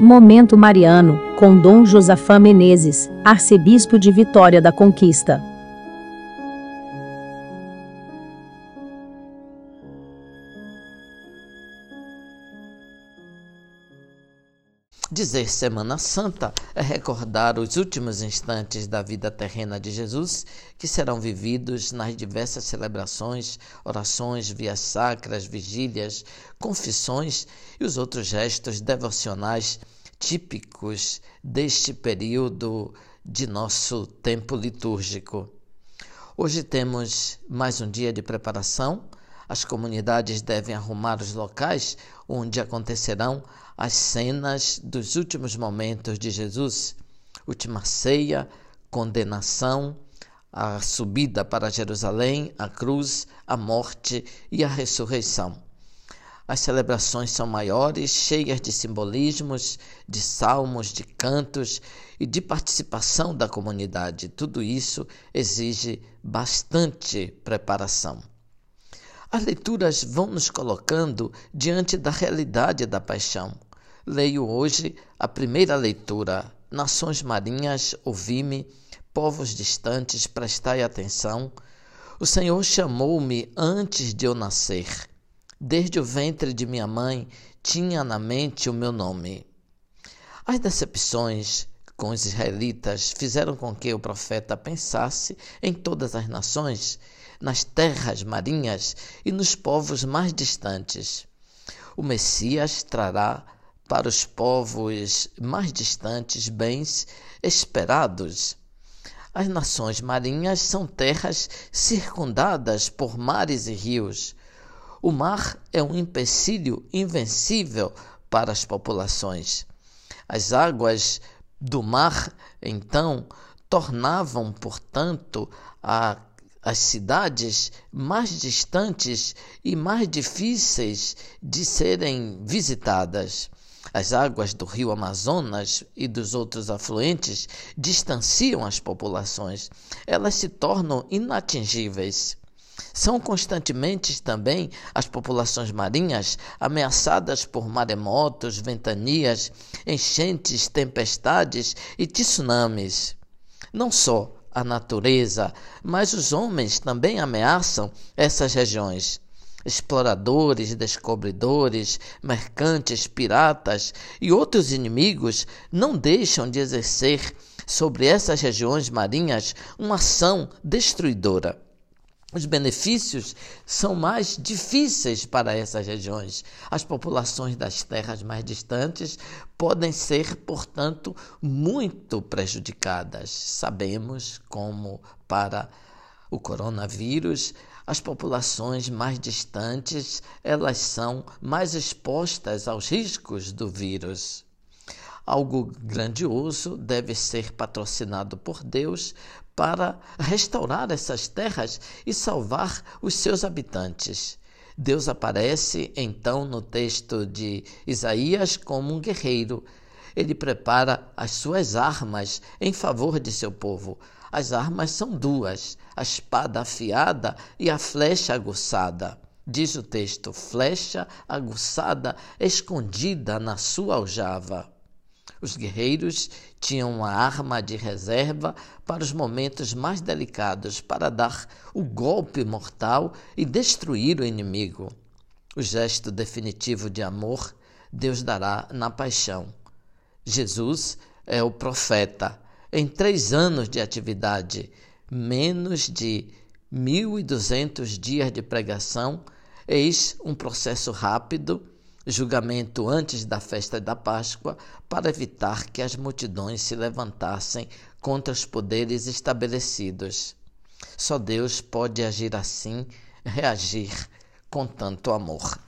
Momento Mariano, com Dom Josafá Menezes, arcebispo de Vitória da Conquista. Dizer Semana Santa é recordar os últimos instantes da vida terrena de Jesus, que serão vividos nas diversas celebrações, orações, vias sacras, vigílias, confissões e os outros gestos devocionais típicos deste período de nosso tempo litúrgico. Hoje temos mais um dia de preparação. As comunidades devem arrumar os locais onde acontecerão as cenas dos últimos momentos de Jesus, última ceia, condenação, a subida para Jerusalém, a cruz, a morte e a ressurreição. As celebrações são maiores, cheias de simbolismos, de salmos, de cantos e de participação da comunidade. Tudo isso exige bastante preparação. As leituras vão nos colocando diante da realidade da paixão Leio hoje a primeira leitura. Nações marinhas, ouvi-me, povos distantes, prestai atenção. O Senhor chamou-me antes de eu nascer. Desde o ventre de minha mãe tinha na mente o meu nome. As decepções com os israelitas fizeram com que o profeta pensasse em todas as nações, nas terras marinhas e nos povos mais distantes. O Messias trará para os povos mais distantes bens esperados. As nações marinhas são terras circundadas por mares e rios. O mar é um empecilho invencível para as populações. As águas do mar, então, tornavam, portanto, a as cidades mais distantes e mais difíceis de serem visitadas. As águas do rio Amazonas e dos outros afluentes distanciam as populações. Elas se tornam inatingíveis. São constantemente também as populações marinhas ameaçadas por maremotos, ventanias, enchentes, tempestades e tsunamis. Não só a natureza, mas os homens também ameaçam essas regiões exploradores, descobridores, mercantes, piratas e outros inimigos não deixam de exercer sobre essas regiões marinhas uma ação destruidora. Os benefícios são mais difíceis para essas regiões. As populações das terras mais distantes podem ser, portanto, muito prejudicadas. Sabemos como para o coronavírus, as populações mais distantes, elas são mais expostas aos riscos do vírus. Algo grandioso deve ser patrocinado por Deus para restaurar essas terras e salvar os seus habitantes. Deus aparece então no texto de Isaías como um guerreiro. Ele prepara as suas armas em favor de seu povo. As armas são duas: a espada afiada e a flecha aguçada. Diz o texto: flecha aguçada escondida na sua aljava. Os guerreiros tinham uma arma de reserva para os momentos mais delicados, para dar o golpe mortal e destruir o inimigo. O gesto definitivo de amor Deus dará na paixão. Jesus é o profeta em três anos de atividade, menos de 1.200 dias de pregação, eis um processo rápido, julgamento antes da festa da Páscoa, para evitar que as multidões se levantassem contra os poderes estabelecidos. Só Deus pode agir assim, reagir com tanto amor.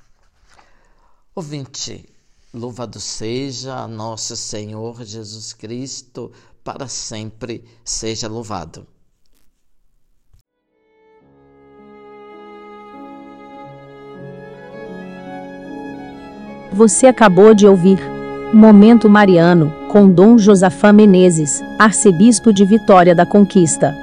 Ouvinte, louvado seja nosso Senhor Jesus Cristo para sempre seja louvado. Você acabou de ouvir Momento Mariano, com Dom Josafá Menezes, arcebispo de Vitória da Conquista.